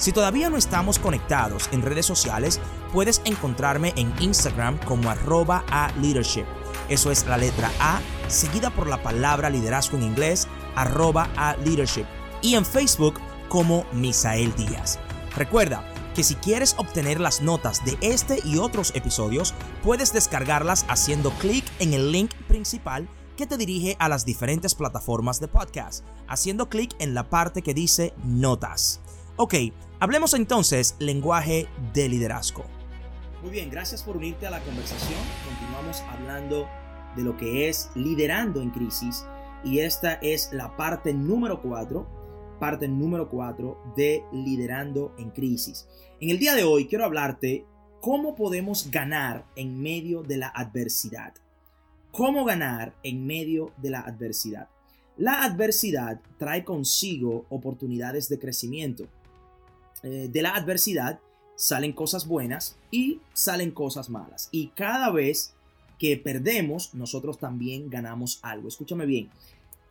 Si todavía no estamos conectados en redes sociales, puedes encontrarme en Instagram como arroba a leadership. Eso es la letra A seguida por la palabra liderazgo en inglés, arroba a leadership. Y en Facebook como Misael Díaz. Recuerda que si quieres obtener las notas de este y otros episodios, puedes descargarlas haciendo clic en el link principal que te dirige a las diferentes plataformas de podcast, haciendo clic en la parte que dice notas. Ok, hablemos entonces lenguaje de liderazgo. Muy bien, gracias por unirte a la conversación. Continuamos hablando de lo que es liderando en crisis y esta es la parte número 4, parte número 4 de liderando en crisis. En el día de hoy quiero hablarte cómo podemos ganar en medio de la adversidad. ¿Cómo ganar en medio de la adversidad? La adversidad trae consigo oportunidades de crecimiento. Eh, de la adversidad salen cosas buenas y salen cosas malas. Y cada vez que perdemos, nosotros también ganamos algo. Escúchame bien.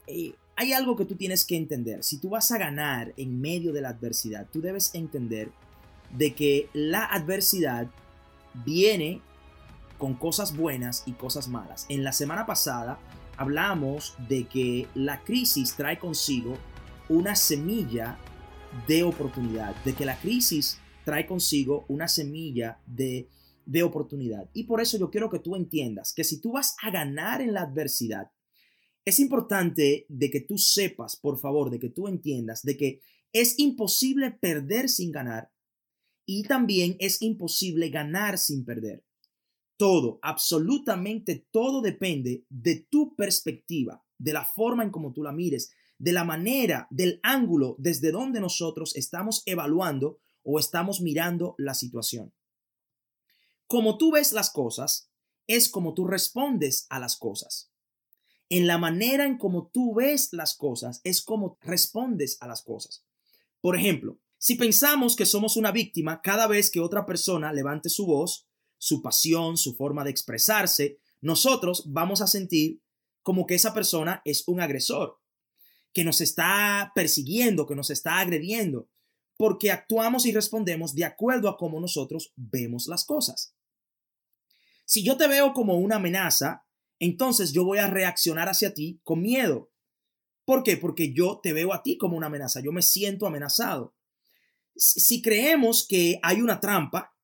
Eh, hay algo que tú tienes que entender. Si tú vas a ganar en medio de la adversidad, tú debes entender de que la adversidad viene con cosas buenas y cosas malas. En la semana pasada hablamos de que la crisis trae consigo una semilla de oportunidad, de que la crisis trae consigo una semilla de, de oportunidad. Y por eso yo quiero que tú entiendas que si tú vas a ganar en la adversidad, es importante de que tú sepas, por favor, de que tú entiendas de que es imposible perder sin ganar y también es imposible ganar sin perder. Todo, absolutamente todo depende de tu perspectiva, de la forma en como tú la mires, de la manera, del ángulo desde donde nosotros estamos evaluando o estamos mirando la situación. Como tú ves las cosas, es como tú respondes a las cosas. En la manera en como tú ves las cosas, es como respondes a las cosas. Por ejemplo, si pensamos que somos una víctima cada vez que otra persona levante su voz, su pasión, su forma de expresarse, nosotros vamos a sentir como que esa persona es un agresor que nos está persiguiendo, que nos está agrediendo, porque actuamos y respondemos de acuerdo a cómo nosotros vemos las cosas. Si yo te veo como una amenaza, entonces yo voy a reaccionar hacia ti con miedo. ¿Por qué? Porque yo te veo a ti como una amenaza, yo me siento amenazado. Si creemos que hay una trampa,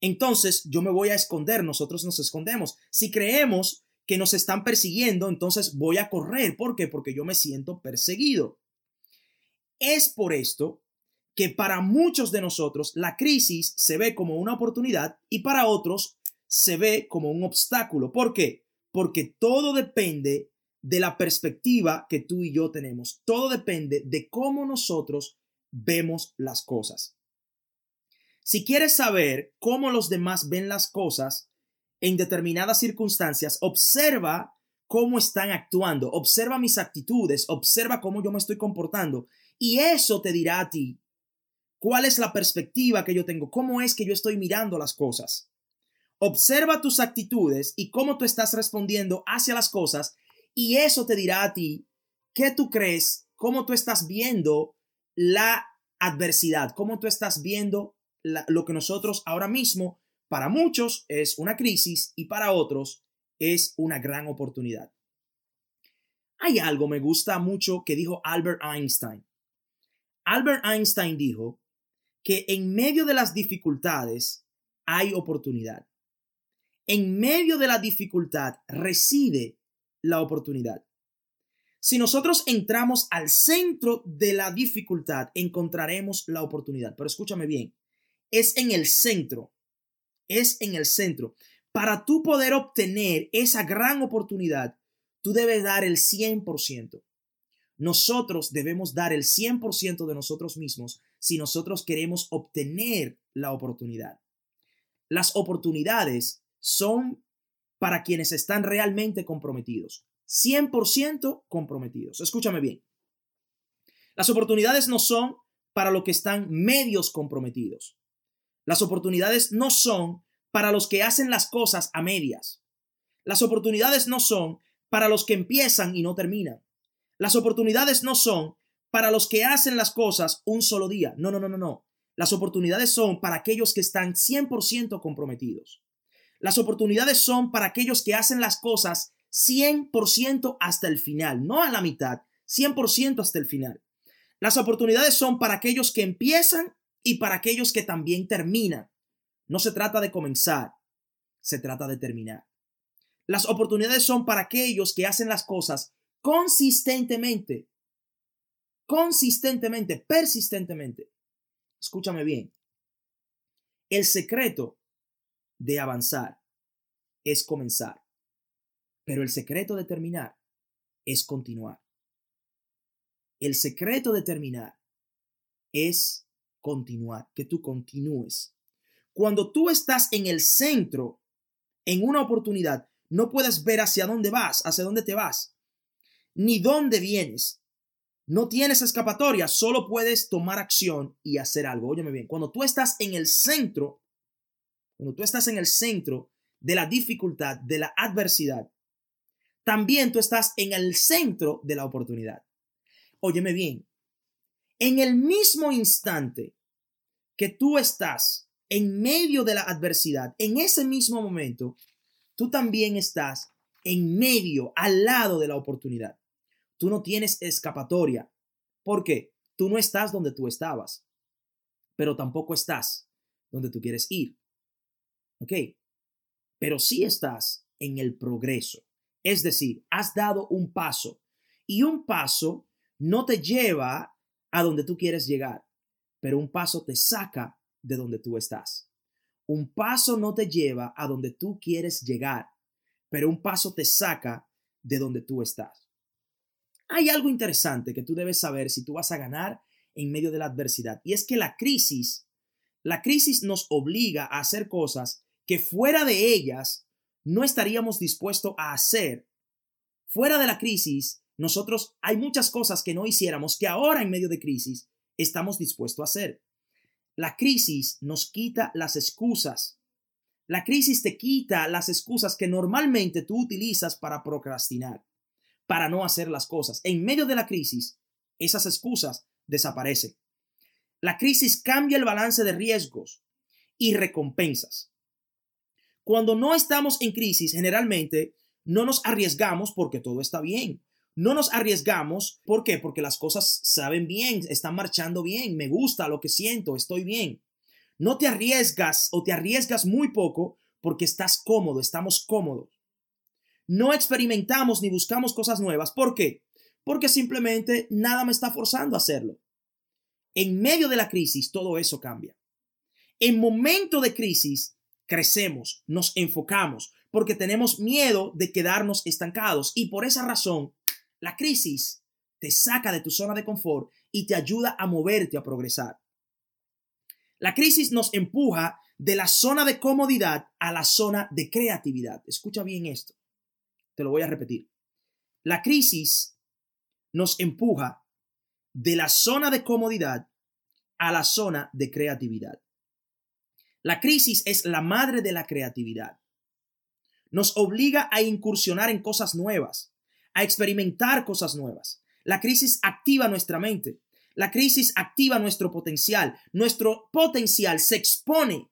entonces yo me voy a esconder, nosotros nos escondemos. Si creemos que nos están persiguiendo, entonces voy a correr. ¿Por qué? Porque yo me siento perseguido. Es por esto que para muchos de nosotros la crisis se ve como una oportunidad y para otros se ve como un obstáculo. ¿Por qué? Porque todo depende de la perspectiva que tú y yo tenemos. Todo depende de cómo nosotros vemos las cosas. Si quieres saber cómo los demás ven las cosas, en determinadas circunstancias, observa cómo están actuando, observa mis actitudes, observa cómo yo me estoy comportando y eso te dirá a ti cuál es la perspectiva que yo tengo, cómo es que yo estoy mirando las cosas. Observa tus actitudes y cómo tú estás respondiendo hacia las cosas y eso te dirá a ti qué tú crees, cómo tú estás viendo la adversidad, cómo tú estás viendo lo que nosotros ahora mismo para muchos es una crisis y para otros es una gran oportunidad. Hay algo me gusta mucho que dijo Albert Einstein. Albert Einstein dijo que en medio de las dificultades hay oportunidad. En medio de la dificultad reside la oportunidad. Si nosotros entramos al centro de la dificultad, encontraremos la oportunidad. Pero escúchame bien, es en el centro, es en el centro. Para tú poder obtener esa gran oportunidad, tú debes dar el 100%. nosotros debemos dar el 100% de nosotros mismos si nosotros queremos obtener la oportunidad. Las oportunidades son para quienes están realmente comprometidos, 100% comprometidos. Escúchame bien. Las oportunidades no son para los que están medios comprometidos. Las oportunidades no son para los que hacen las cosas a medias. Las oportunidades no son para los que empiezan y no terminan. Las oportunidades no son para los que hacen las cosas un solo día. No, no, no, no, no. Las oportunidades son para aquellos que están 100% comprometidos. Las oportunidades son para aquellos que hacen las cosas 100% hasta el final, no a la mitad, 100% hasta el final. Las oportunidades son para aquellos que empiezan y para aquellos que también terminan. No se trata de comenzar, se trata de terminar. Las oportunidades son para aquellos que hacen las cosas consistentemente, consistentemente, persistentemente. Escúchame bien. El secreto de avanzar es comenzar, pero el secreto de terminar es continuar. El secreto de terminar es continuar, que tú continúes. Cuando tú estás en el centro, en una oportunidad, no puedes ver hacia dónde vas, hacia dónde te vas, ni dónde vienes. No tienes escapatoria, solo puedes tomar acción y hacer algo. Óyeme bien, cuando tú estás en el centro, cuando tú estás en el centro de la dificultad, de la adversidad, también tú estás en el centro de la oportunidad. Óyeme bien, en el mismo instante que tú estás en medio de la adversidad, en ese mismo momento, tú también estás en medio, al lado de la oportunidad. Tú no tienes escapatoria. ¿Por qué? Tú no estás donde tú estabas, pero tampoco estás donde tú quieres ir. ¿Ok? Pero sí estás en el progreso. Es decir, has dado un paso y un paso no te lleva a donde tú quieres llegar, pero un paso te saca de donde tú estás. Un paso no te lleva a donde tú quieres llegar, pero un paso te saca de donde tú estás. Hay algo interesante que tú debes saber si tú vas a ganar en medio de la adversidad, y es que la crisis, la crisis nos obliga a hacer cosas que fuera de ellas no estaríamos dispuestos a hacer. Fuera de la crisis, nosotros hay muchas cosas que no hiciéramos que ahora en medio de crisis estamos dispuestos a hacer. La crisis nos quita las excusas. La crisis te quita las excusas que normalmente tú utilizas para procrastinar, para no hacer las cosas. En medio de la crisis, esas excusas desaparecen. La crisis cambia el balance de riesgos y recompensas. Cuando no estamos en crisis, generalmente no nos arriesgamos porque todo está bien. No nos arriesgamos, ¿por qué? Porque las cosas saben bien, están marchando bien, me gusta lo que siento, estoy bien. No te arriesgas o te arriesgas muy poco porque estás cómodo, estamos cómodos. No experimentamos ni buscamos cosas nuevas. ¿Por qué? Porque simplemente nada me está forzando a hacerlo. En medio de la crisis, todo eso cambia. En momento de crisis, crecemos, nos enfocamos, porque tenemos miedo de quedarnos estancados. Y por esa razón, la crisis te saca de tu zona de confort y te ayuda a moverte, a progresar. La crisis nos empuja de la zona de comodidad a la zona de creatividad. Escucha bien esto. Te lo voy a repetir. La crisis nos empuja de la zona de comodidad a la zona de creatividad. La crisis es la madre de la creatividad. Nos obliga a incursionar en cosas nuevas, a experimentar cosas nuevas. La crisis activa nuestra mente. La crisis activa nuestro potencial. Nuestro potencial se expone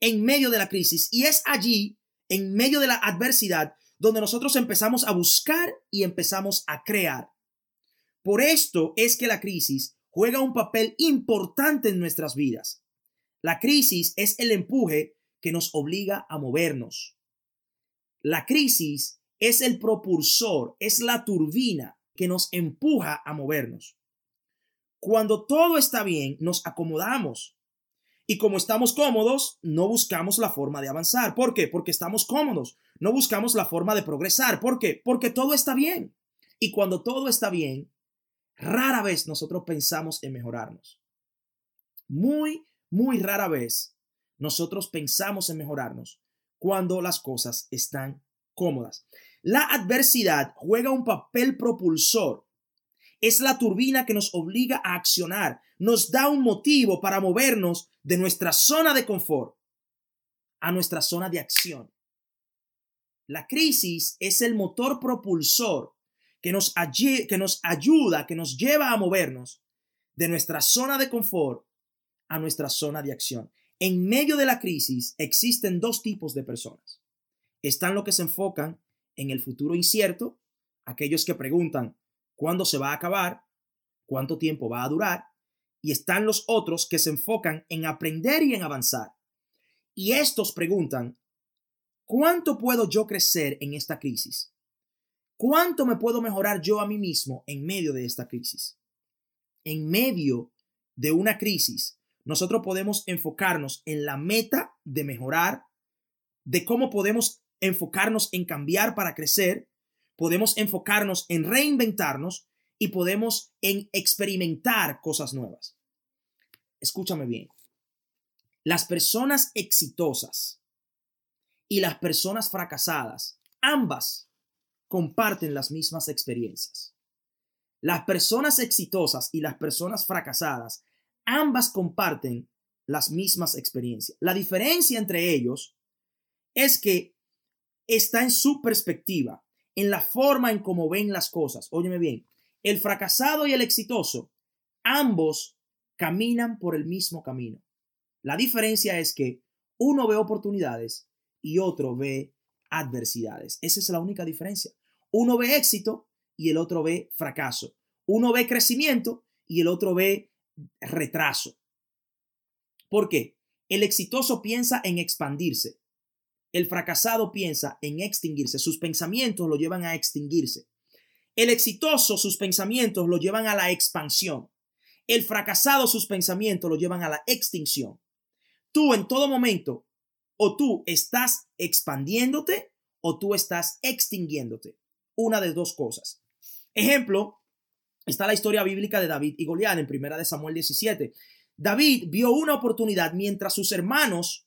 en medio de la crisis y es allí, en medio de la adversidad, donde nosotros empezamos a buscar y empezamos a crear. Por esto es que la crisis juega un papel importante en nuestras vidas. La crisis es el empuje que nos obliga a movernos. La crisis es el propulsor, es la turbina que nos empuja a movernos. Cuando todo está bien, nos acomodamos. Y como estamos cómodos, no buscamos la forma de avanzar. ¿Por qué? Porque estamos cómodos. No buscamos la forma de progresar. ¿Por qué? Porque todo está bien. Y cuando todo está bien, rara vez nosotros pensamos en mejorarnos. Muy, muy rara vez nosotros pensamos en mejorarnos cuando las cosas están cómodas. La adversidad juega un papel propulsor. Es la turbina que nos obliga a accionar, nos da un motivo para movernos de nuestra zona de confort a nuestra zona de acción. La crisis es el motor propulsor que nos, que nos ayuda, que nos lleva a movernos de nuestra zona de confort a nuestra zona de acción. En medio de la crisis existen dos tipos de personas. Están los que se enfocan en el futuro incierto, aquellos que preguntan cuándo se va a acabar, cuánto tiempo va a durar, y están los otros que se enfocan en aprender y en avanzar. Y estos preguntan, ¿cuánto puedo yo crecer en esta crisis? ¿Cuánto me puedo mejorar yo a mí mismo en medio de esta crisis? En medio de una crisis, nosotros podemos enfocarnos en la meta de mejorar, de cómo podemos enfocarnos en cambiar para crecer, podemos enfocarnos en reinventarnos y podemos en experimentar cosas nuevas. Escúchame bien. Las personas exitosas y las personas fracasadas, ambas comparten las mismas experiencias. Las personas exitosas y las personas fracasadas ambas comparten las mismas experiencias. La diferencia entre ellos es que está en su perspectiva, en la forma en cómo ven las cosas. Óyeme bien, el fracasado y el exitoso, ambos caminan por el mismo camino. La diferencia es que uno ve oportunidades y otro ve adversidades. Esa es la única diferencia. Uno ve éxito y el otro ve fracaso. Uno ve crecimiento y el otro ve retraso. ¿Por qué? El exitoso piensa en expandirse. El fracasado piensa en extinguirse. Sus pensamientos lo llevan a extinguirse. El exitoso, sus pensamientos lo llevan a la expansión. El fracasado, sus pensamientos lo llevan a la extinción. Tú en todo momento, o tú estás expandiéndote o tú estás extinguiéndote. Una de dos cosas. Ejemplo, está la historia bíblica de David y Goliat en primera de Samuel 17. David vio una oportunidad mientras sus hermanos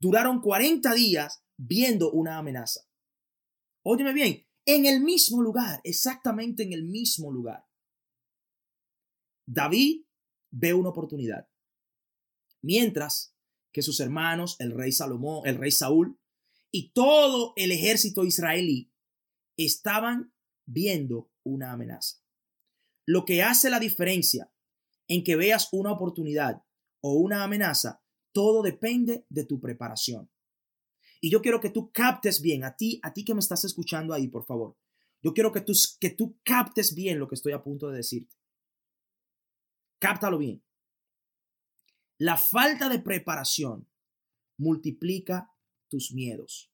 duraron 40 días viendo una amenaza. Óyeme bien, en el mismo lugar, exactamente en el mismo lugar. David ve una oportunidad. Mientras que sus hermanos, el rey Salomón, el rey Saúl y todo el ejército israelí estaban viendo una amenaza. Lo que hace la diferencia en que veas una oportunidad o una amenaza, todo depende de tu preparación. Y yo quiero que tú captes bien, a ti, a ti que me estás escuchando ahí, por favor. Yo quiero que tú, que tú captes bien lo que estoy a punto de decirte. Cáptalo bien. La falta de preparación multiplica tus miedos.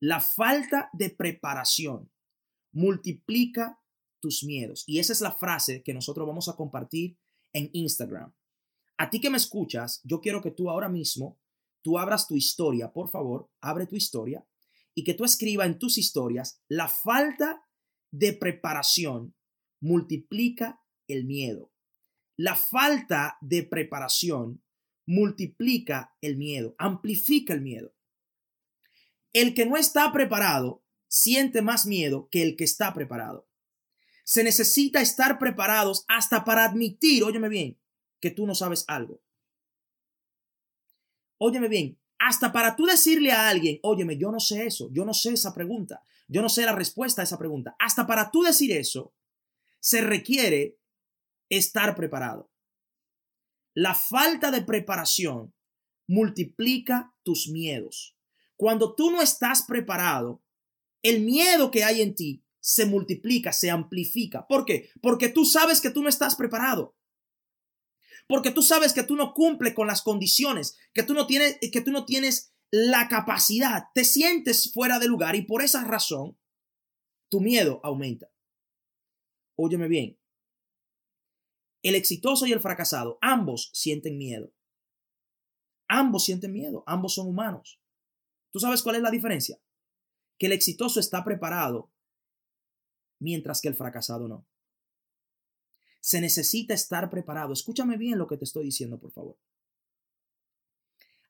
La falta de preparación multiplica tus miedos. Y esa es la frase que nosotros vamos a compartir en Instagram. A ti que me escuchas, yo quiero que tú ahora mismo, tú abras tu historia, por favor, abre tu historia y que tú escriba en tus historias, la falta de preparación multiplica el miedo. La falta de preparación multiplica el miedo, amplifica el miedo. El que no está preparado siente más miedo que el que está preparado se necesita estar preparados hasta para admitir, óyeme bien, que tú no sabes algo. Óyeme bien, hasta para tú decirle a alguien, óyeme, yo no sé eso, yo no sé esa pregunta, yo no sé la respuesta a esa pregunta. Hasta para tú decir eso, se requiere estar preparado. La falta de preparación multiplica tus miedos. Cuando tú no estás preparado, el miedo que hay en ti se multiplica, se amplifica. ¿Por qué? Porque tú sabes que tú no estás preparado. Porque tú sabes que tú no cumples con las condiciones, que tú no tienes, que tú no tienes la capacidad, te sientes fuera de lugar y por esa razón tu miedo aumenta. Óyeme bien. El exitoso y el fracasado, ambos sienten miedo. Ambos sienten miedo, ambos son humanos. ¿Tú sabes cuál es la diferencia? Que el exitoso está preparado mientras que el fracasado no. Se necesita estar preparado. Escúchame bien lo que te estoy diciendo, por favor.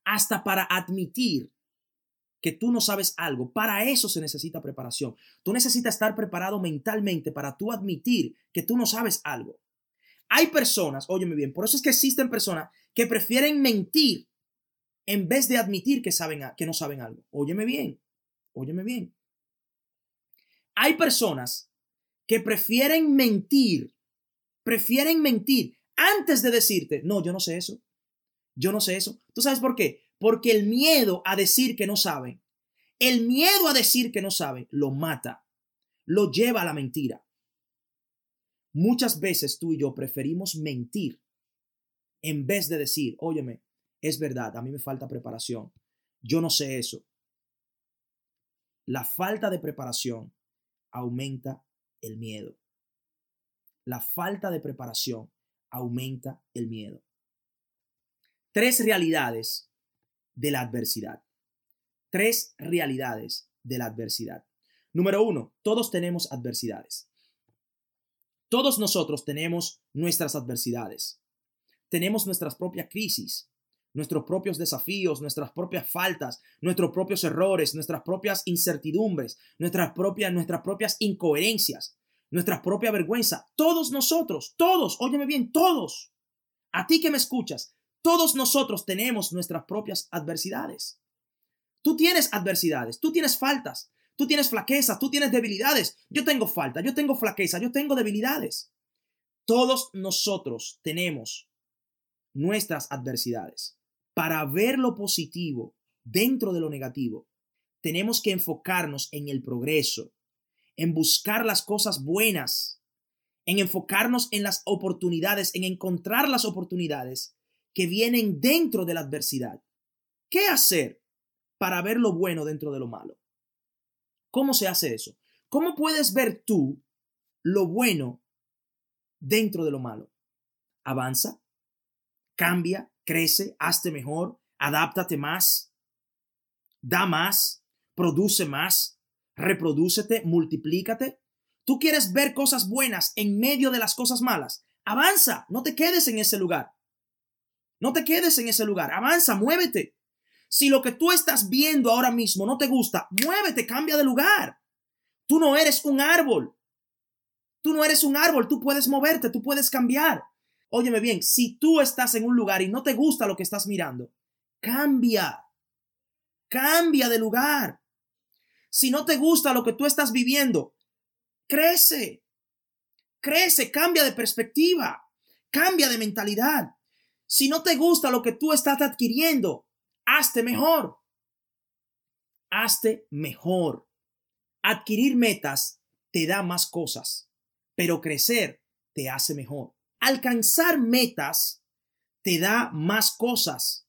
Hasta para admitir que tú no sabes algo, para eso se necesita preparación. Tú necesitas estar preparado mentalmente para tú admitir que tú no sabes algo. Hay personas, óyeme bien, por eso es que existen personas que prefieren mentir en vez de admitir que, saben, que no saben algo. Óyeme bien, óyeme bien. Hay personas que prefieren mentir, prefieren mentir antes de decirte, no, yo no sé eso, yo no sé eso. ¿Tú sabes por qué? Porque el miedo a decir que no saben, el miedo a decir que no saben, lo mata, lo lleva a la mentira. Muchas veces tú y yo preferimos mentir en vez de decir, óyeme, es verdad, a mí me falta preparación, yo no sé eso. La falta de preparación aumenta el miedo. La falta de preparación aumenta el miedo. Tres realidades de la adversidad. Tres realidades de la adversidad. Número uno, todos tenemos adversidades. Todos nosotros tenemos nuestras adversidades. Tenemos nuestras propias crisis, nuestros propios desafíos, nuestras propias faltas, nuestros propios errores, nuestras propias incertidumbres, nuestras propias, nuestras propias incoherencias, nuestra propia vergüenza. Todos nosotros, todos, óyeme bien, todos. A ti que me escuchas, todos nosotros tenemos nuestras propias adversidades. Tú tienes adversidades, tú tienes faltas, tú tienes flaquezas, tú tienes debilidades. Yo tengo falta, yo tengo flaqueza, yo tengo debilidades. Todos nosotros tenemos nuestras adversidades. Para ver lo positivo dentro de lo negativo, tenemos que enfocarnos en el progreso, en buscar las cosas buenas, en enfocarnos en las oportunidades, en encontrar las oportunidades que vienen dentro de la adversidad. ¿Qué hacer para ver lo bueno dentro de lo malo? ¿Cómo se hace eso? ¿Cómo puedes ver tú lo bueno dentro de lo malo? Avanza, cambia, crece, hazte mejor, adáptate más, da más, produce más, reprodúcete, multiplícate. Tú quieres ver cosas buenas en medio de las cosas malas. Avanza, no te quedes en ese lugar. No te quedes en ese lugar, avanza, muévete. Si lo que tú estás viendo ahora mismo no te gusta, muévete, cambia de lugar. Tú no eres un árbol. Tú no eres un árbol, tú puedes moverte, tú puedes cambiar. Óyeme bien, si tú estás en un lugar y no te gusta lo que estás mirando, cambia. Cambia de lugar. Si no te gusta lo que tú estás viviendo, crece. Crece, cambia de perspectiva, cambia de mentalidad. Si no te gusta lo que tú estás adquiriendo, hazte mejor. Hazte mejor. Adquirir metas te da más cosas, pero crecer te hace mejor. Alcanzar metas te da más cosas,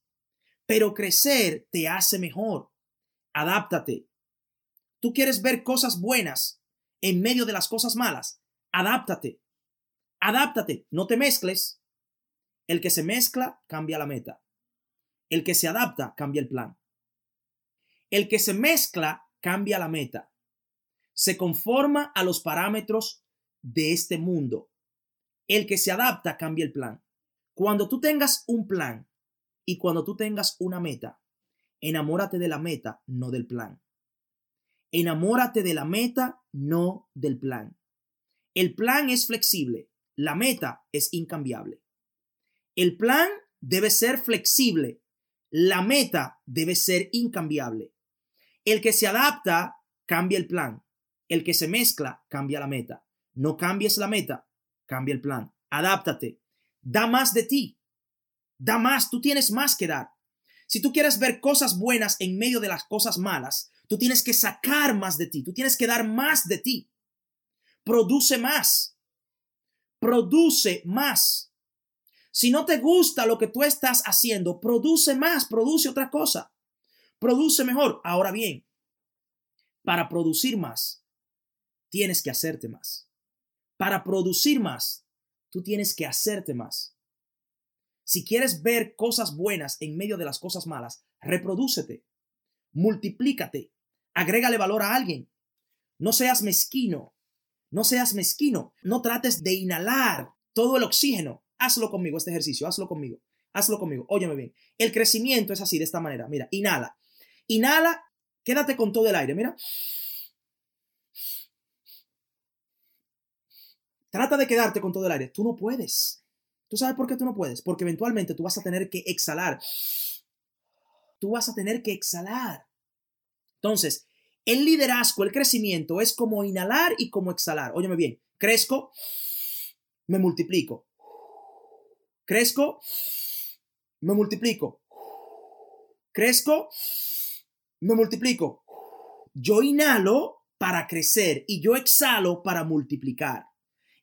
pero crecer te hace mejor. Adáptate. Tú quieres ver cosas buenas en medio de las cosas malas. Adáptate. Adáptate. No te mezcles. El que se mezcla cambia la meta. El que se adapta cambia el plan. El que se mezcla cambia la meta. Se conforma a los parámetros de este mundo. El que se adapta cambia el plan. Cuando tú tengas un plan y cuando tú tengas una meta, enamórate de la meta, no del plan. Enamórate de la meta, no del plan. El plan es flexible, la meta es incambiable. El plan debe ser flexible. La meta debe ser incambiable. El que se adapta cambia el plan. El que se mezcla cambia la meta. No cambies la meta, cambia el plan. Adáptate. Da más de ti. Da más. Tú tienes más que dar. Si tú quieres ver cosas buenas en medio de las cosas malas, tú tienes que sacar más de ti. Tú tienes que dar más de ti. Produce más. Produce más. Si no te gusta lo que tú estás haciendo, produce más, produce otra cosa. Produce mejor. Ahora bien, para producir más, tienes que hacerte más. Para producir más, tú tienes que hacerte más. Si quieres ver cosas buenas en medio de las cosas malas, reprodúcete, multiplícate, agrégale valor a alguien. No seas mezquino, no seas mezquino, no trates de inhalar todo el oxígeno. Hazlo conmigo, este ejercicio, hazlo conmigo. Hazlo conmigo. Óyeme bien. El crecimiento es así, de esta manera. Mira, inhala. Inhala, quédate con todo el aire. Mira. Trata de quedarte con todo el aire. Tú no puedes. ¿Tú sabes por qué tú no puedes? Porque eventualmente tú vas a tener que exhalar. Tú vas a tener que exhalar. Entonces, el liderazgo, el crecimiento es como inhalar y como exhalar. Óyeme bien. Crezco, me multiplico. Crezco, me multiplico. Crezco, me multiplico. Yo inhalo para crecer y yo exhalo para multiplicar.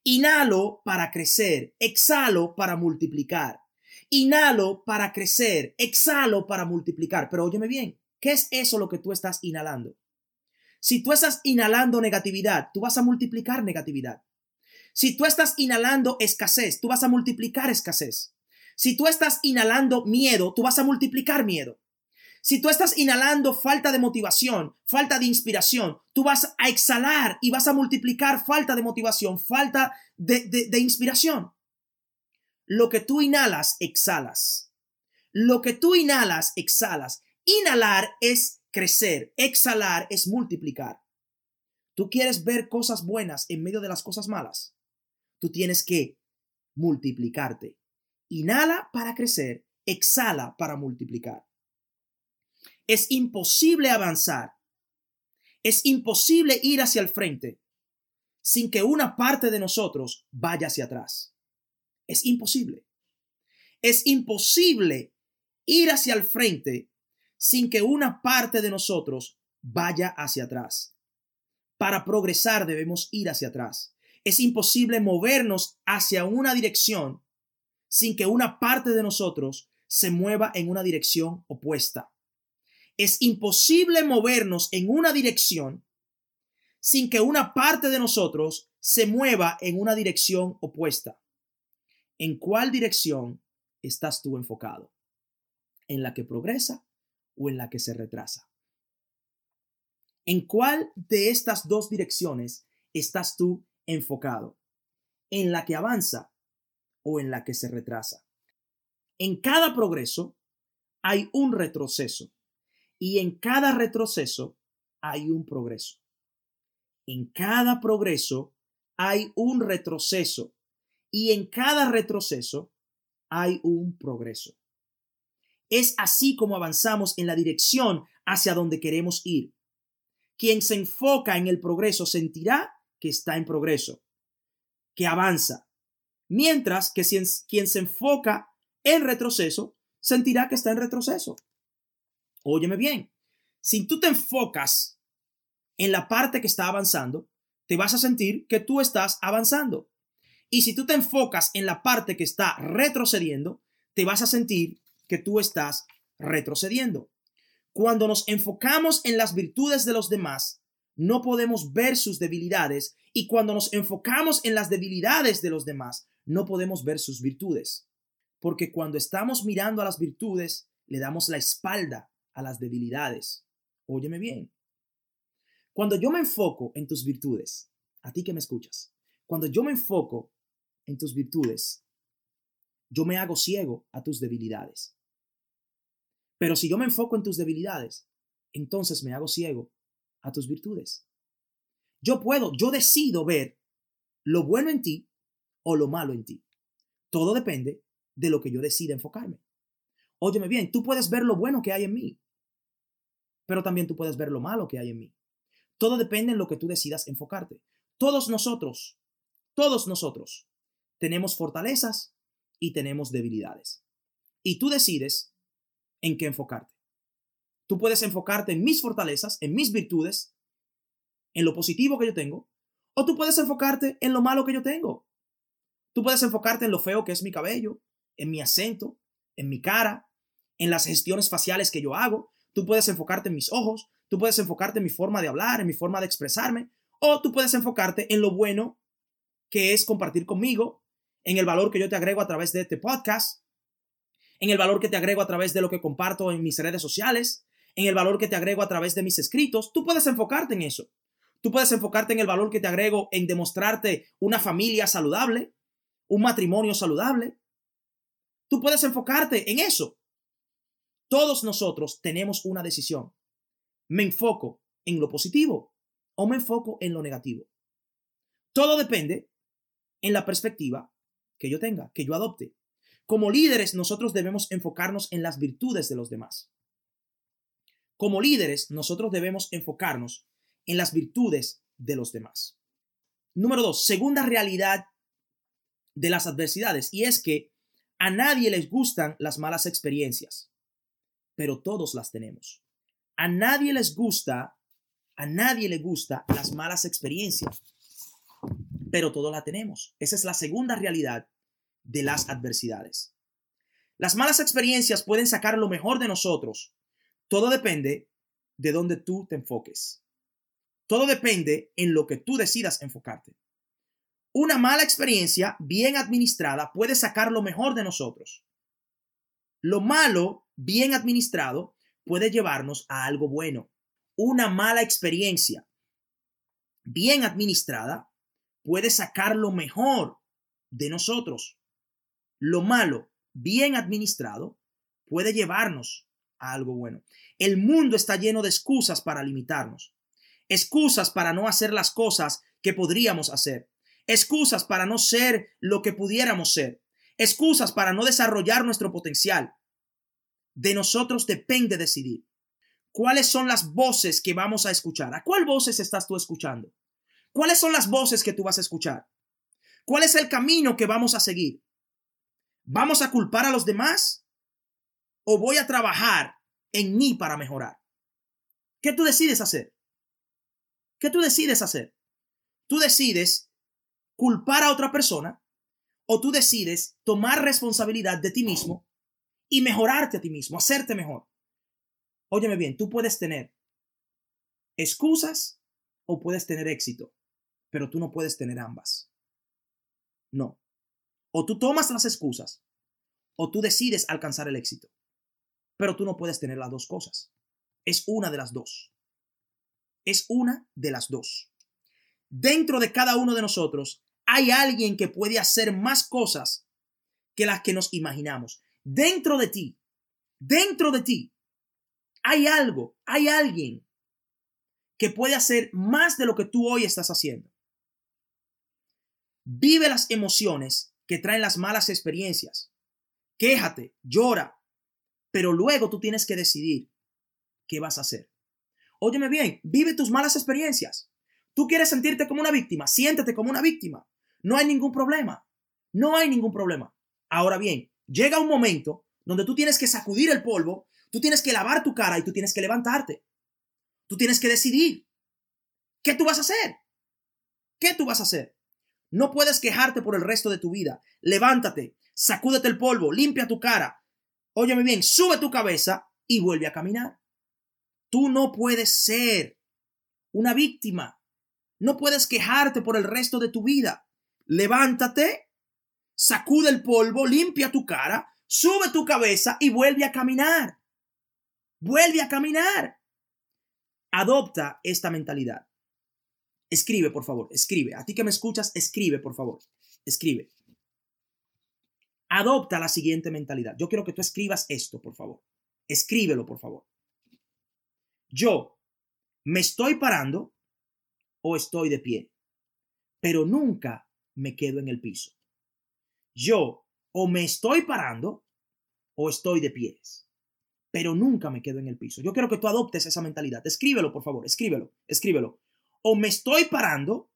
Inhalo para crecer, exhalo para multiplicar. Inhalo para crecer, exhalo para multiplicar. Pero óyeme bien, ¿qué es eso lo que tú estás inhalando? Si tú estás inhalando negatividad, tú vas a multiplicar negatividad. Si tú estás inhalando escasez, tú vas a multiplicar escasez. Si tú estás inhalando miedo, tú vas a multiplicar miedo. Si tú estás inhalando falta de motivación, falta de inspiración, tú vas a exhalar y vas a multiplicar falta de motivación, falta de, inspiración. Lo que tú inhalas, exhalas. Lo que tú inhalas, exhalas. Inhalar es crecer, exhalar es multiplicar. Tú quieres ver cosas buenas en medio de las cosas malas. Tú tienes que multiplicarte. Inhala para crecer, exhala para multiplicar. Es imposible avanzar. Es imposible ir hacia el frente sin que una parte de nosotros vaya hacia atrás. Es imposible. Es imposible ir hacia el frente sin que una parte de nosotros vaya hacia atrás. Para progresar debemos ir hacia atrás. Es imposible movernos hacia una dirección sin que una parte de nosotros se mueva en una dirección opuesta. Es imposible movernos en una dirección sin que una parte de nosotros se mueva en una dirección opuesta. ¿En cuál dirección estás tú enfocado? ¿En la que progresa o en la que se retrasa? ¿En cuál de estas dos direcciones estás tú enfocado? ¿En la que avanza o en la que se retrasa? En cada progreso hay un retroceso y en cada retroceso hay un progreso. En cada progreso hay un retroceso y en cada retroceso hay un progreso. Es así como avanzamos en la dirección hacia donde queremos ir. Quien se enfoca en el progreso sentirá que está en progreso, que avanza, mientras que quien se enfoca en retroceso sentirá que está en retroceso. Óyeme bien, si tú te enfocas en la parte que está avanzando, te vas a sentir que tú estás avanzando. Y si tú te enfocas en la parte que está retrocediendo, te vas a sentir que tú estás retrocediendo. Cuando nos enfocamos en las virtudes de los demás, no podemos ver sus debilidades y cuando nos enfocamos en las debilidades de los demás, no podemos ver sus virtudes. Porque cuando estamos mirando a las virtudes, le damos la espalda a las debilidades. Óyeme bien. Cuando yo me enfoco en tus virtudes, a ti que me escuchas, cuando yo me enfoco en tus virtudes, yo me hago ciego a tus debilidades. Pero si yo me enfoco en tus debilidades, entonces me hago ciego a tus virtudes. Yo puedo, yo decido ver lo bueno en ti o lo malo en ti. Todo depende de lo que yo decida enfocarme. Óyeme bien, tú puedes ver lo bueno que hay en mí, pero también tú puedes ver lo malo que hay en mí. Todo depende en lo que tú decidas enfocarte. Todos nosotros, todos nosotros tenemos fortalezas y tenemos debilidades. Y tú decides en qué enfocarte. Tú puedes enfocarte en mis fortalezas, en mis virtudes, en lo positivo que yo tengo, o tú puedes enfocarte en lo malo que yo tengo. Tú puedes enfocarte en lo feo que es mi cabello, en mi acento, en mi cara, en las gestiones faciales que yo hago. Tú puedes enfocarte en mis ojos, tú puedes enfocarte en mi forma de hablar, en mi forma de expresarme, o tú puedes enfocarte en lo bueno que es compartir conmigo, en el valor que yo te agrego a través de este podcast, en el valor que te agrego a través de lo que comparto en mis redes sociales, en el valor que te agrego a través de mis escritos. Tú puedes enfocarte en eso. Tú puedes enfocarte en el valor que te agrego en demostrarte una familia saludable, un matrimonio saludable. Tú puedes enfocarte en eso. Todos nosotros tenemos una decisión. ¿Me enfoco en lo positivo o me enfoco en lo negativo? Todo depende en la perspectiva que yo tenga, que yo adopte. Como líderes, nosotros debemos enfocarnos en las virtudes de los demás. Como líderes, nosotros debemos enfocarnos en las virtudes de los demás. Número dos, segunda realidad de las adversidades, y es que a nadie les gustan las malas experiencias, pero todos las tenemos. A nadie les gusta, a nadie le gusta las malas experiencias, pero todos las tenemos. Esa es la segunda realidad de las adversidades. Las malas experiencias pueden sacar lo mejor de nosotros. Todo depende de dónde tú te enfoques. Todo depende en lo que tú decidas enfocarte. Una mala experiencia bien administrada puede sacar lo mejor de nosotros. Lo malo bien administrado puede llevarnos a algo bueno. Una mala experiencia bien administrada puede sacar lo mejor de nosotros. Lo malo bien administrado puede llevarnos a algo bueno. El mundo está lleno de excusas para limitarnos. Excusas para no hacer las cosas que podríamos hacer excusas para no ser lo que pudiéramos ser, excusas para no desarrollar nuestro potencial. De nosotros depende decidir. ¿Cuáles son las voces que vamos a escuchar? ¿A cuál voces estás tú escuchando? ¿Cuáles son las voces que tú vas a escuchar? ¿Cuál es el camino que vamos a seguir? ¿Vamos a culpar a los demás? ¿O voy a trabajar en mí para mejorar? ¿Qué tú decides hacer? ¿Qué tú decides hacer? Tú decides culpar a otra persona o tú decides tomar responsabilidad de ti mismo y mejorarte a ti mismo, hacerte mejor. Óyeme bien, tú puedes tener excusas o puedes tener éxito, pero tú no puedes tener ambas. No. O tú tomas las excusas o tú decides alcanzar el éxito, pero tú no puedes tener las dos cosas. Es una de las dos. Es una de las dos. Dentro de cada uno de nosotros hay alguien que puede hacer más cosas que las que nos imaginamos. Dentro de ti, dentro de ti, hay algo, hay alguien que puede hacer más de lo que tú hoy estás haciendo. Vive las emociones que traen las malas experiencias. Quéjate, llora, pero luego tú tienes que decidir qué vas a hacer. Óyeme bien, vive tus malas experiencias. Tú quieres sentirte como una víctima, siéntete como una víctima. No hay ningún problema. No hay ningún problema. Ahora bien, llega un momento donde tú tienes que sacudir el polvo, tú tienes que lavar tu cara y tú tienes que levantarte. Tú tienes que decidir. ¿Qué tú vas a hacer? ¿Qué tú vas a hacer? No puedes quejarte por el resto de tu vida. Levántate, sacúdete el polvo, limpia tu cara. Óyeme bien, sube tu cabeza y vuelve a caminar. Tú no puedes ser una víctima. No puedes quejarte por el resto de tu vida levántate, sacude el polvo, limpia tu cara, sube tu cabeza y vuelve a caminar. Vuelve a caminar. Adopta esta mentalidad. Escribe, por favor, escribe. A ti que me escuchas, escribe, por favor. Escribe. Adopta la siguiente mentalidad. Yo quiero que tú escribas esto, por favor. Escríbelo, por favor. Yo me estoy parando o estoy de pie, pero nunca me quedo en el piso. Yo o me estoy parando o estoy de pies, pero nunca me quedo en el piso. Yo quiero que tú adoptes esa mentalidad. Escríbelo, por favor, escríbelo, escríbelo. O me estoy parando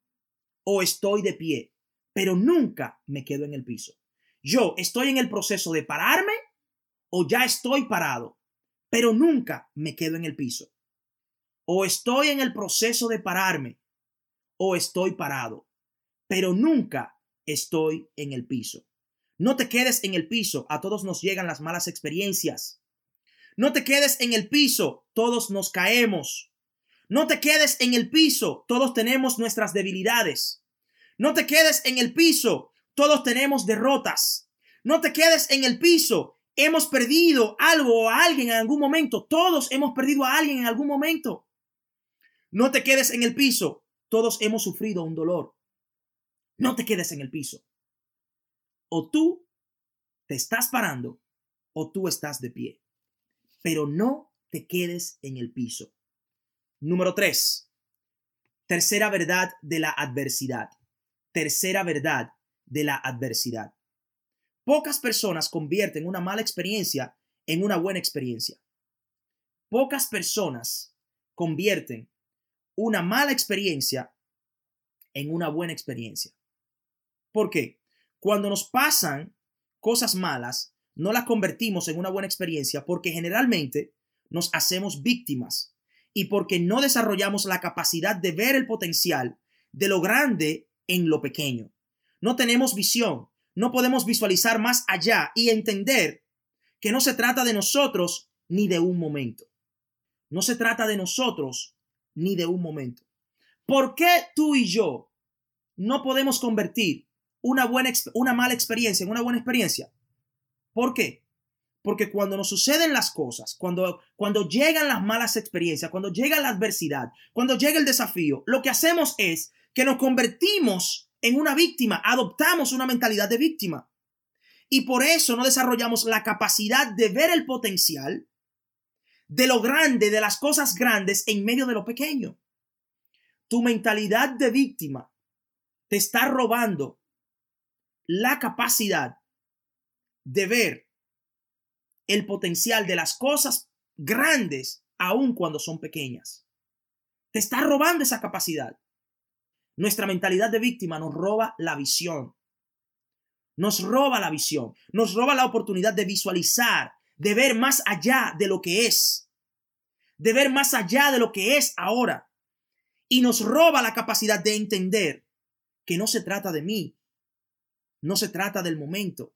o estoy de pie, pero nunca me quedo en el piso. Yo estoy en el proceso de pararme o ya estoy parado, pero nunca me quedo en el piso. O estoy en el proceso de pararme o estoy parado, pero nunca estoy en el piso. No te quedes en el piso, a todos nos llegan las malas experiencias. No te quedes en el piso, todos nos caemos. No te quedes en el piso, todos tenemos nuestras debilidades. No te quedes en el piso, todos tenemos derrotas. No te quedes en el piso, hemos perdido algo o a alguien en algún momento. Todos hemos perdido a alguien en algún momento. No te quedes en el piso, todos hemos sufrido un dolor. No te quedes en el piso. o tú te estás parando o tú estás de pie. Pero no te quedes en el piso. Número tres. Tercera verdad de la adversidad. Tercera verdad de la adversidad. Pocas personas convierten una mala experiencia en una buena experiencia. Pocas personas convierten una mala experiencia en una buena experiencia. ¿Por qué? Cuando nos pasan cosas malas, no las convertimos en una buena experiencia porque generalmente nos hacemos víctimas y porque no desarrollamos la capacidad de ver el potencial de lo grande en lo pequeño. No tenemos visión, no podemos visualizar más allá y entender que no se trata de nosotros ni de un momento. No se trata de nosotros ni de un momento. ¿Por qué tú y yo no podemos convertir una, buena, una mala experiencia en una buena experiencia. ¿Por qué? Porque cuando nos suceden las cosas, cuando, cuando llegan las malas experiencias, cuando llega la adversidad, cuando llega el desafío, lo que hacemos es que nos convertimos en una víctima, adoptamos una mentalidad de víctima. Y por eso no desarrollamos la capacidad de ver el potencial de lo grande, de las cosas grandes en medio de lo pequeño. Tu mentalidad de víctima te está robando la capacidad de ver el potencial de las cosas grandes aun cuando son pequeñas. Te está robando esa capacidad. Nuestra mentalidad de víctima nos roba la visión. Nos roba la visión. Nos roba la oportunidad de visualizar, de ver más allá de lo que es. De ver más allá de lo que es ahora. Y nos roba la capacidad de entender que no se trata de mí, no se trata del momento,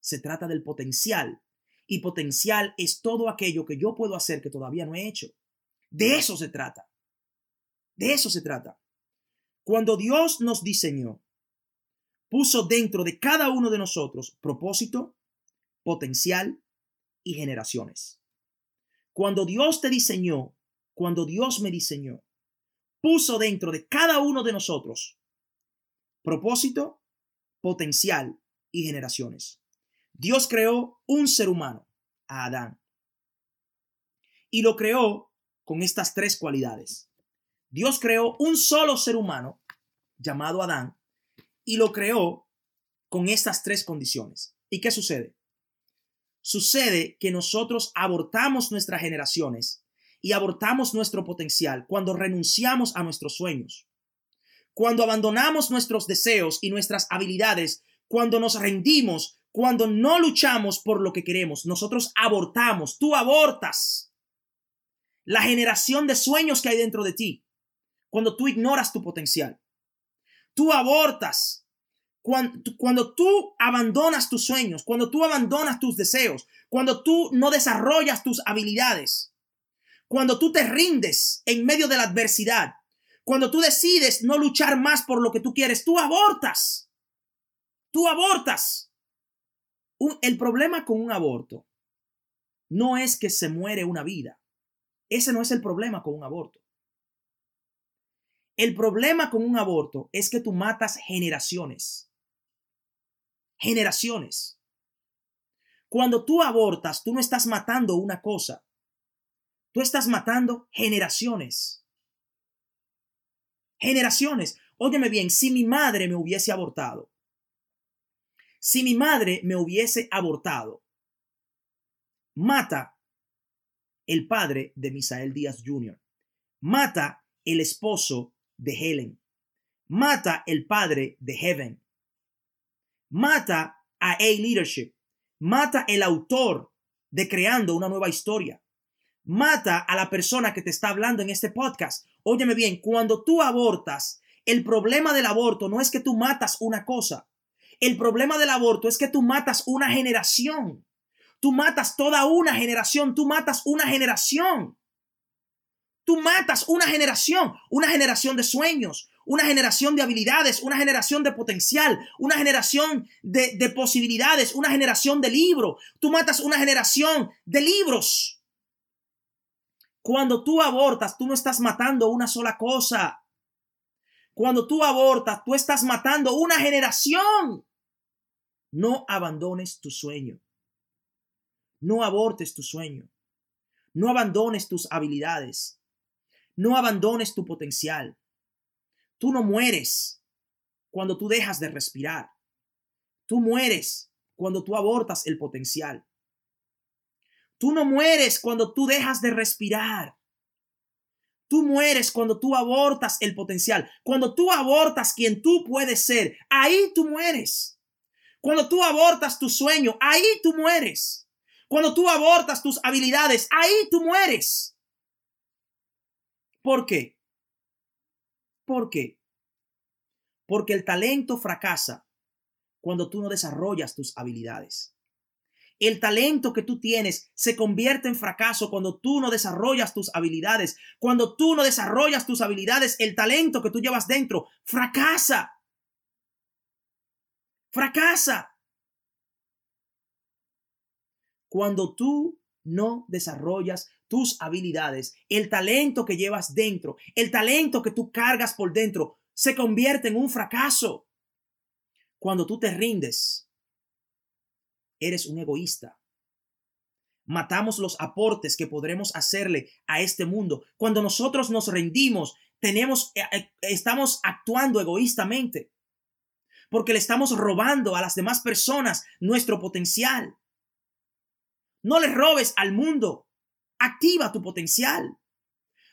se trata del potencial. Y potencial es todo aquello que yo puedo hacer que todavía no he hecho. De eso se trata. De eso se trata. Cuando Dios nos diseñó, puso dentro de cada uno de nosotros propósito, potencial y generaciones. Cuando Dios te diseñó, cuando Dios me diseñó, puso dentro de cada uno de nosotros propósito, potencial y generaciones. Dios creó un ser humano, a Adán, y lo creó con estas tres cualidades. Dios creó un solo ser humano, llamado Adán, y lo creó con estas tres condiciones. ¿Y qué sucede? Sucede que nosotros abortamos nuestras generaciones y abortamos nuestro potencial cuando renunciamos a nuestros sueños. Cuando abandonamos nuestros deseos y nuestras habilidades cuando nos rendimos, cuando no luchamos por lo que queremos, nosotros abortamos, tú abortas. La generación de sueños que hay dentro de ti, cuando tú ignoras tu potencial. Tú abortas. Cuando, tú abandonas tus sueños, cuando tú abandonas tus deseos, cuando tú no desarrollas tus habilidades, cuando tú te rindes en medio de la adversidad, cuando tú decides no luchar más por lo que tú quieres, tú abortas tú abortas. el problema con un aborto no es que se muere una vida. Ese no es el problema con un aborto. El problema con un aborto es que tú matas generaciones. Generaciones. Cuando tú abortas, tú no estás matando una cosa. Tú estás matando generaciones. Generaciones. Óyeme bien, si mi madre me hubiese abortado, si mi madre me hubiese abortado, mata el padre de Misael Díaz Jr., mata el esposo de Helen, mata el padre de Heaven, mata a A Leadership, mata el autor de Creando una nueva historia, mata a la persona que te está hablando en este podcast. Óyeme bien, cuando tú abortas, el problema del aborto no es que tú matas una cosa, el problema del aborto es que tú matas una generación. Tú matas toda una generación. Tú matas una generación. Tú matas una generación. Una generación de sueños. Una generación de habilidades. Una generación de potencial. Una generación de, posibilidades. Una generación de libros. Tú matas una generación de libros. Cuando tú abortas, tú no estás matando una sola cosa. Cuando tú abortas, tú estás matando una generación. No abandones tu sueño. No abortes tu sueño. No abandones tus habilidades. No abandones tu potencial. Tú no mueres cuando tú dejas de respirar. Tú mueres cuando tú abortas el potencial. Tú no mueres cuando tú dejas de respirar. Tú mueres cuando tú abortas el potencial. Cuando tú abortas quien tú puedes ser, ahí tú mueres. Cuando tú abortas tu sueño, ahí tú mueres. Cuando tú abortas tus habilidades, ahí tú mueres. ¿Por qué? ¿Por qué? Porque el talento fracasa cuando tú no desarrollas tus habilidades. El talento que tú tienes se convierte en fracaso cuando tú no desarrollas tus habilidades. Cuando tú no desarrollas tus habilidades, el talento que tú llevas dentro fracasa. Fracasa. Cuando tú no desarrollas tus habilidades, el talento que llevas dentro, el talento que tú cargas por dentro, se convierte en un fracaso. Cuando tú te rindes, eres un egoísta. Matamos los aportes que podremos hacerle a este mundo. Cuando nosotros nos rendimos, tenemos, eh, eh, estamos actuando egoístamente. Porque le estamos robando a las demás personas nuestro potencial. No le robes al mundo. Activa tu potencial.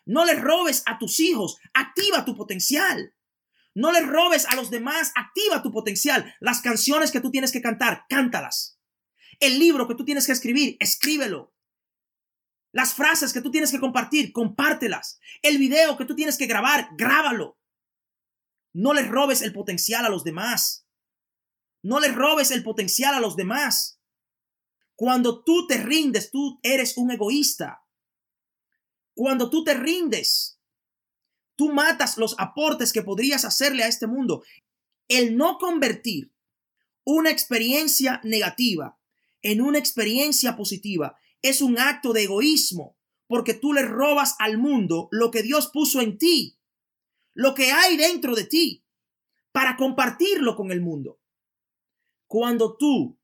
No le robes a tus hijos. Activa tu potencial. No le robes a los demás. Activa tu potencial. Las canciones que tú tienes que cantar, cántalas. El libro que tú tienes que escribir, escríbelo. Las frases que tú tienes que compartir, compártelas. El video que tú tienes que grabar, grábalo. No le robes el potencial a los demás. No le robes el potencial a los demás. Cuando tú te rindes, tú eres un egoísta. Cuando tú te rindes, tú matas los aportes que podrías hacerle a este mundo. El no convertir una experiencia negativa en una experiencia positiva es un acto de egoísmo, porque tú le robas al mundo lo que Dios puso en ti, lo que hay dentro de ti, para compartirlo con el mundo. Cuando tú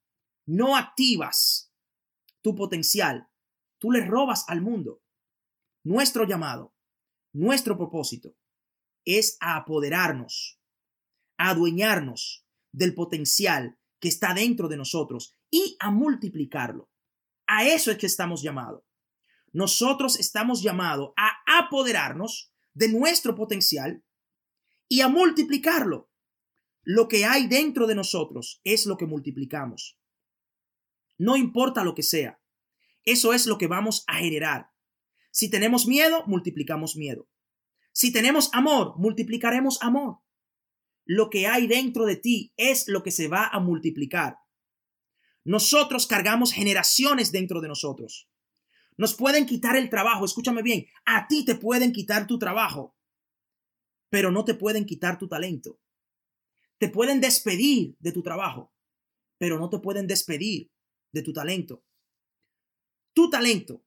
no activas tu potencial, tú le robas al mundo. Nuestro llamado, nuestro propósito es a apoderarnos, a adueñarnos del potencial que está dentro de nosotros y a multiplicarlo. A eso es que estamos llamados. Nosotros estamos llamados a apoderarnos de nuestro potencial y a multiplicarlo. Lo que hay dentro de nosotros es lo que multiplicamos. No importa lo que sea. Eso es lo que vamos a generar. Si tenemos miedo, multiplicamos miedo. Si tenemos amor, multiplicaremos amor. Lo que hay dentro de ti es lo que se va a multiplicar. Nosotros cargamos generaciones dentro de nosotros. Nos pueden quitar el trabajo, escúchame bien, a ti te pueden quitar tu trabajo, pero no te pueden quitar tu talento. Te pueden despedir de tu trabajo, pero no te pueden despedir de tu talento. Tu talento,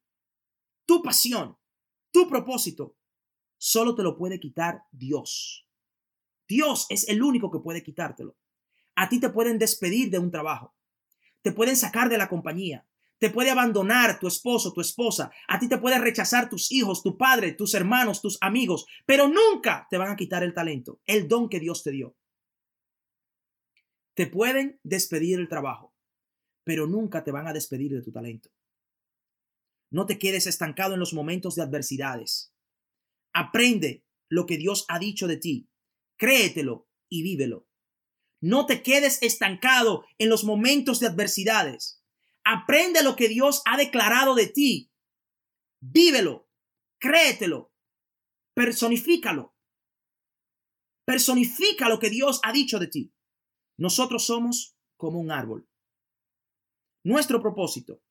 tu pasión, tu propósito, solo te lo puede quitar Dios. Dios es el único que puede quitártelo. A ti te pueden despedir de un trabajo, te pueden sacar de la compañía, te puede abandonar tu esposo, tu esposa, a ti te puede rechazar tus hijos, tu padre, tus hermanos, tus amigos, pero nunca te van a quitar el talento, el don que Dios te dio. Te pueden despedir el trabajo, pero nunca te van a despedir de tu talento. No te quedes estancado en los momentos de adversidades. Aprende lo que Dios ha dicho de ti, créetelo y vívelo. No te quedes estancado en los momentos de adversidades. Aprende lo que Dios ha declarado de ti. Vívelo, créetelo, personifícalo. Personifica lo que Dios ha dicho de ti. Nosotros somos como un árbol. Nuestro propósito,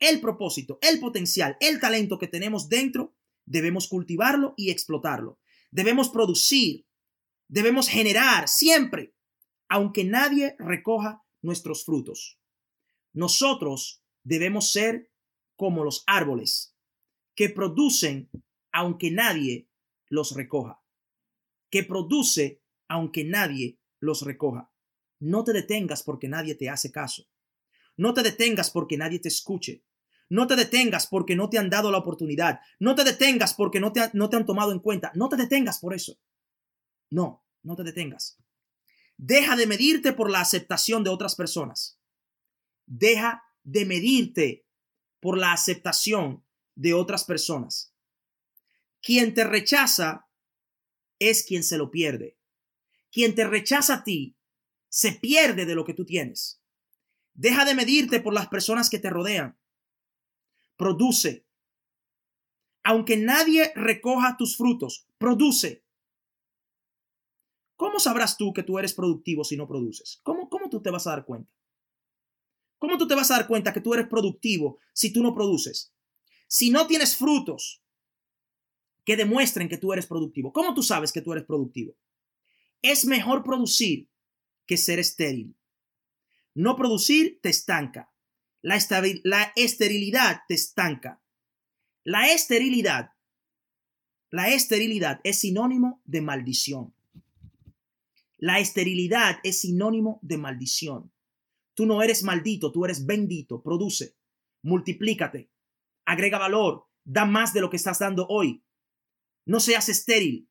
el propósito, el potencial, el talento que tenemos dentro, debemos cultivarlo y explotarlo. Debemos producir, debemos generar siempre aunque nadie recoja nuestros frutos. Nosotros debemos ser como los árboles que producen aunque nadie los recoja, que produce aunque nadie los recoja. No te detengas porque nadie te hace caso. No te detengas porque nadie te escuche. No te detengas porque no te han dado la oportunidad. No te detengas porque no te, no te han tomado en cuenta. No te detengas por eso. No, no te detengas. Deja de medirte por la aceptación de otras personas. Deja de medirte por la aceptación de otras personas. Quien te rechaza es quien se lo pierde. Quien te rechaza a ti se pierde de lo que tú tienes. Deja de medirte por las personas que te rodean. Produce. Aunque nadie recoja tus frutos, produce. ¿Cómo sabrás tú que tú eres productivo si no produces? ¿Cómo, cómo tú te vas a dar cuenta? ¿Cómo tú te vas a dar cuenta que tú eres productivo si tú no produces? Si no tienes frutos que demuestren que tú eres productivo, ¿cómo tú sabes que tú eres productivo? Es mejor producir que ser estéril. No producir te estanca. La, la esterilidad te estanca. La esterilidad, la esterilidad es sinónimo de maldición. La esterilidad es sinónimo de maldición. Tú no eres maldito, tú eres bendito. Produce, multiplícate, agrega valor, da más de lo que estás dando hoy. No seas estéril,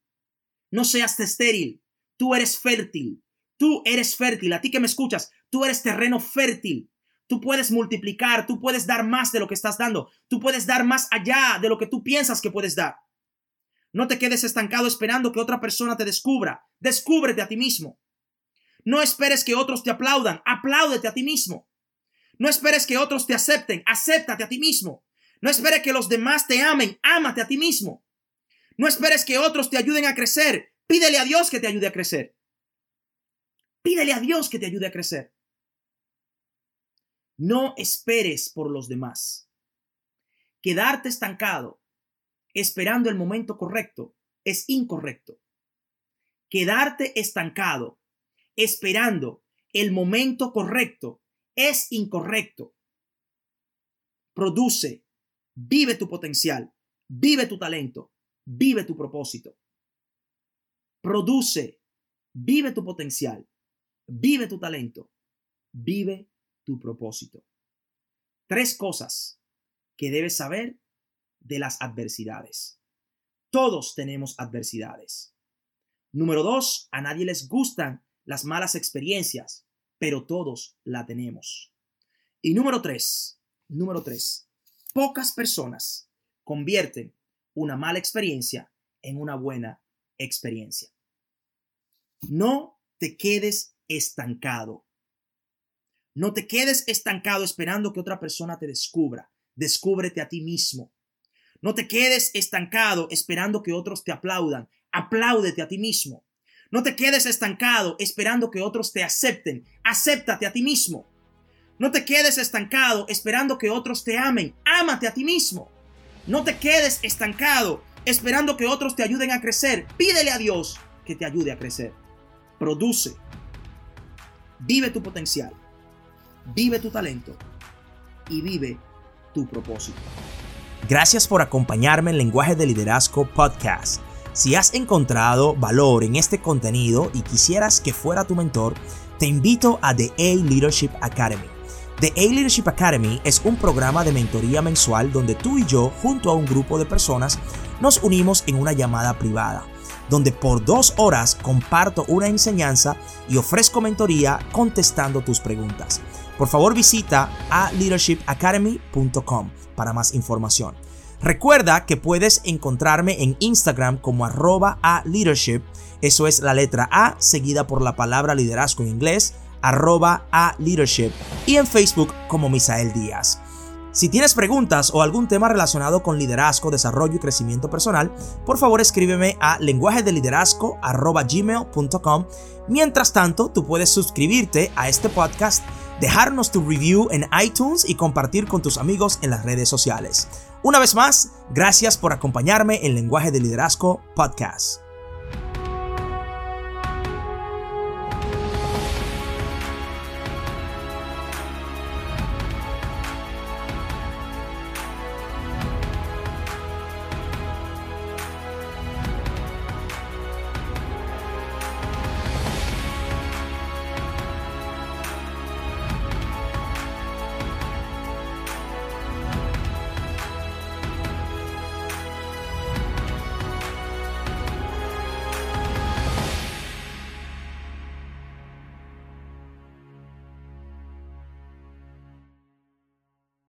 no seas estéril. Tú eres fértil, tú eres fértil. A ti que me escuchas, tú eres terreno fértil. Tú puedes multiplicar, tú puedes dar más de lo que estás dando, tú puedes dar más allá de lo que tú piensas que puedes dar. No te quedes estancado esperando que otra persona te descubra. Descúbrete a ti mismo. No esperes que otros te aplaudan, apláudete a ti mismo. No esperes que otros te acepten, acéptate a ti mismo. No esperes que los demás te amen, ámate a ti mismo. No esperes que otros te ayuden a crecer, pídele a Dios que te ayude a crecer. Pídele a Dios que te ayude a crecer. No esperes por los demás. Quedarte estancado esperando el momento correcto es incorrecto. Quedarte estancado esperando el momento correcto es incorrecto. Produce, vive tu potencial, vive tu talento, vive tu propósito. Produce, vive tu potencial, vive tu talento, vive tu propósito. Tres cosas que debes saber de las adversidades. Todos tenemos adversidades. Número dos, a nadie les gustan las malas experiencias, pero todos la tenemos. Y número tres, número tres, pocas personas convierten una mala experiencia en una buena experiencia. No te quedes estancado. No te quedes estancado esperando que otra persona te descubra. Descúbrete a ti mismo. No te quedes estancado esperando que otros te aplaudan. Apláudete a ti mismo. No te quedes estancado esperando que otros te acepten. Acéptate a ti mismo. No te quedes estancado esperando que otros te amen. Ámate a ti mismo. No te quedes estancado esperando que otros te ayuden a crecer. Pídele a Dios que te ayude a crecer. Produce. Vive tu potencial. Vive tu talento. Y vive tu propósito. Gracias por acompañarme en Lenguaje de Liderazgo Podcast. Si has encontrado valor en este contenido y quisieras que fuera tu mentor, te invito a The A Leadership Academy. The A Leadership Academy es un programa de mentoría mensual donde tú y yo, junto a un grupo de personas, nos unimos en una llamada privada, donde por dos horas comparto una enseñanza y ofrezco mentoría contestando tus preguntas. Por favor visita a leadershipacademy.com para más información. Recuerda que puedes encontrarme en Instagram como arroba a leadership. Eso es la letra A seguida por la palabra liderazgo en inglés, arroba a leadership. Y en Facebook como Misael Díaz. Si tienes preguntas o algún tema relacionado con liderazgo, desarrollo y crecimiento personal, por favor escríbeme a lenguaje de liderazgo gmail.com. Mientras tanto, tú puedes suscribirte a este podcast, dejarnos tu review en iTunes y compartir con tus amigos en las redes sociales. Una vez más, gracias por acompañarme en Lenguaje de Liderazgo Podcast.